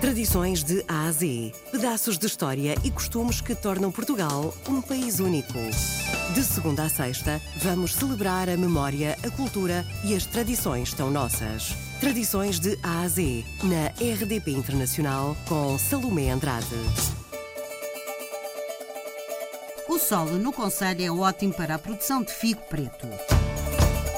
Tradições de A a Z. Pedaços de história e costumes que tornam Portugal um país único. De segunda a sexta, vamos celebrar a memória, a cultura e as tradições tão nossas. Tradições de A a Z, na RDP Internacional, com Salomé Andrade. O solo no Conselho é ótimo para a produção de figo preto.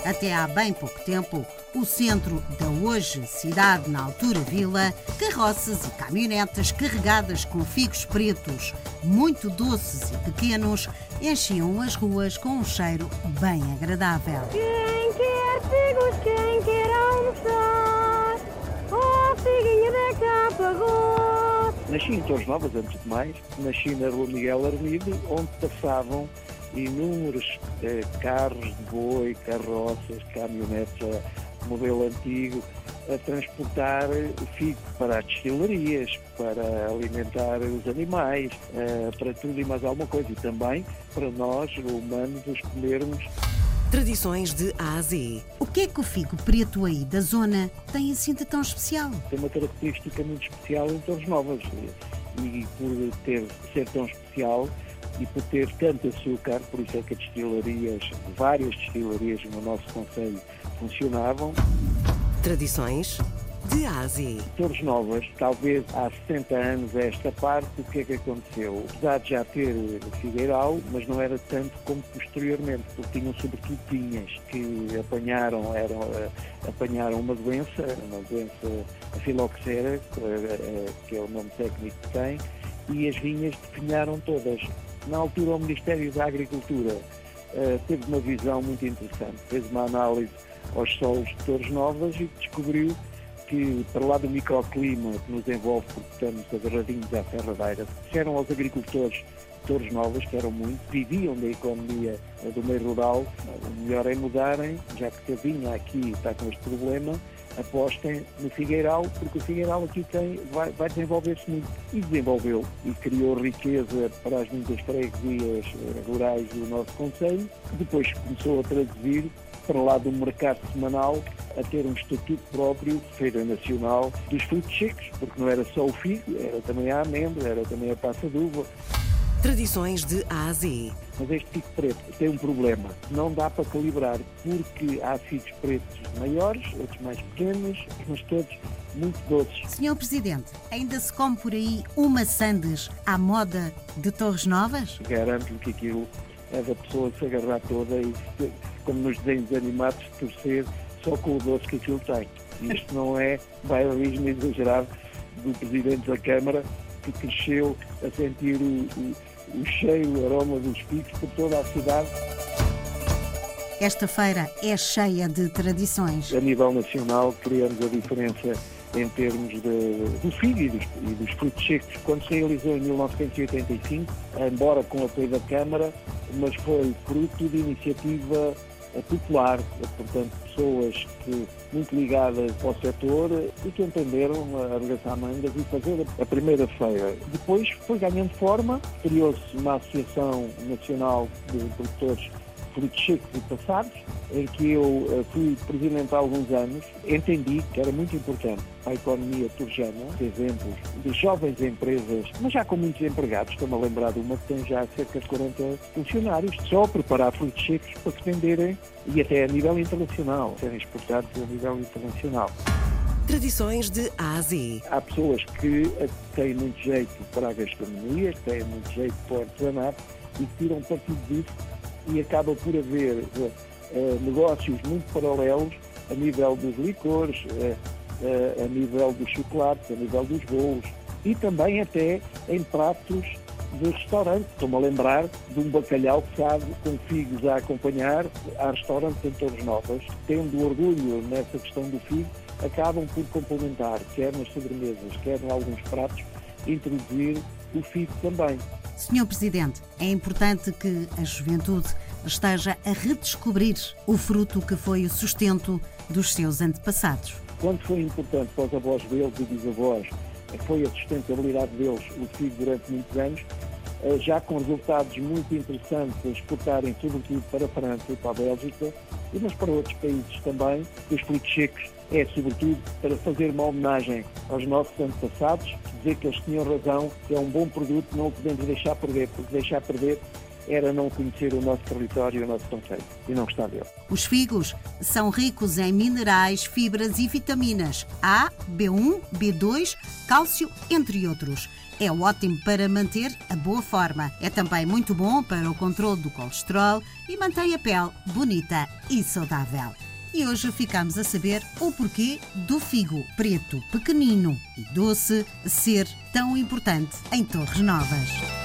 Até há bem pouco tempo, o centro da hoje cidade, na altura vila, carroças e caminhonetas carregadas com figos pretos, muito doces e pequenos, enchiam as ruas com um cheiro bem agradável. Quem quer figos, quem quer almoçar, oh figuinha da capa. Nasci em Torres Novas, antes de mais. Nasci na Rua Miguel Armido, onde passavam inúmeros eh, carros de boi, carroças, caminhonetes a modelo antigo, a transportar figo para as destilarias, para alimentar os animais, eh, para tudo e mais alguma coisa. E também para nós, humanos, os comermos Tradições de A a Z. O que é que o figo preto aí da zona tem assim de tão especial? tem uma característica muito especial em Torres Novas. E por ter, ser tão especial e por ter tanto açúcar, por isso é que as destilarias, várias destilarias no nosso Conselho funcionavam. Tradições de A a Z. Torres Novas, talvez há 60 anos a esta parte, o que é que aconteceu? Apesar de já ter Figueiral, mas não era tanto como posteriormente, porque tinham sobretudo pinhas que apanharam, eram, eh, apanharam uma doença, uma doença filoxera, que, eh, que é o nome técnico que tem, e as vinhas definharam todas. Na altura, o Ministério da Agricultura eh, teve uma visão muito interessante, fez uma análise aos solos de Torres Novas e descobriu que, para lá do microclima que nos envolve, porque estamos agarradinhos à ferradeira, disseram aos agricultores de Torres Novas, que eram muitos, viviam da economia eh, do meio rural, o melhor é mudarem, já que a vinha aqui está com este problema, apostem no Figueiral, porque o Figueiral aqui tem, vai, vai desenvolver-se muito. E desenvolveu e criou riqueza para as muitas freguesias eh, rurais do nosso Conselho. Depois começou a traduzir para lá do mercado semanal a ter um estatuto próprio, Feira Nacional dos Frutos Secos, porque não era só o figo, era também a amêndoa, era também a passa de uva. Tradições de A a Z. Mas este figo preto tem um problema, não dá para calibrar, porque há figos pretos maiores, outros mais pequenos, mas todos muito doces. Senhor Presidente, ainda se come por aí uma sandes à moda de Torres Novas? Garanto-lhe que aquilo é da pessoa se agarrar toda e, como nos desenhos animados, torcer só com o doce que aquilo tem. Isto não é bairrismo exagerado do Presidente da Câmara, que cresceu a sentir o, o, o cheio, o aroma dos picos por toda a cidade. Esta feira é cheia de tradições. A nível nacional, criamos a diferença em termos de, do figo e dos, e dos frutos secos. Quando se realizou em 1985, embora com apoio da Câmara, mas foi fruto de iniciativa popular, portanto, pessoas que, muito ligadas ao setor e que entenderam eh, arregaçar mangas e fazer a primeira feira. Depois foi ganhando forma, criou-se uma Associação Nacional de Produtores frutos secos passados, em que eu eh, fui presidente há alguns anos, entendi que era muito importante a economia turjana, exemplos de jovens empresas, mas já com muitos empregados, estou-me a lembrar de uma que tem já cerca de 40 funcionários, só a preparar frutos secos para se venderem e até a nível internacional, serem exportados a nível internacional. Tradições de A a Z. Há pessoas que eh, têm muito jeito para a gastronomia, que têm muito jeito para o artesanato e que tiram partido disso e acaba por haver eh, eh, negócios muito paralelos a nível dos licores, eh, a nível dos chocolates, a nível dos bolos e também até em pratos de restaurante. Estou-me a lembrar de um bacalhau que sabe com figos a acompanhar. Há restaurantes em Torres Novas, tendo orgulho nessa questão do figo, acabam por complementar, quer nas sobremesas, quer em alguns pratos, introduzir o figo também. Senhor Presidente, é importante que a juventude esteja a redescobrir o fruto que foi o sustento dos seus antepassados. Quando foi importante para os avós deles e bisavós, foi a sustentabilidade deles, o figo durante muitos anos, eh, já com resultados muito interessantes a exportarem sobretudo para a França e para a Bélgica, mas para outros países também, os frutos secos é, sobretudo, para fazer uma homenagem aos nossos antepassados, dizer que eles tinham razão, que é um bom produto, não o podemos deixar perder, porque deixar perder era não conhecer o nosso território e o nosso conceito e não gostar dele. Os figos são ricos em minerais, fibras e vitaminas A, B1, B2, cálcio, entre outros. É ótimo para manter a boa forma. É também muito bom para o controle do colesterol e mantém a pele bonita e saudável. E hoje ficamos a saber o porquê do figo preto, pequenino e doce ser tão importante em Torres Novas.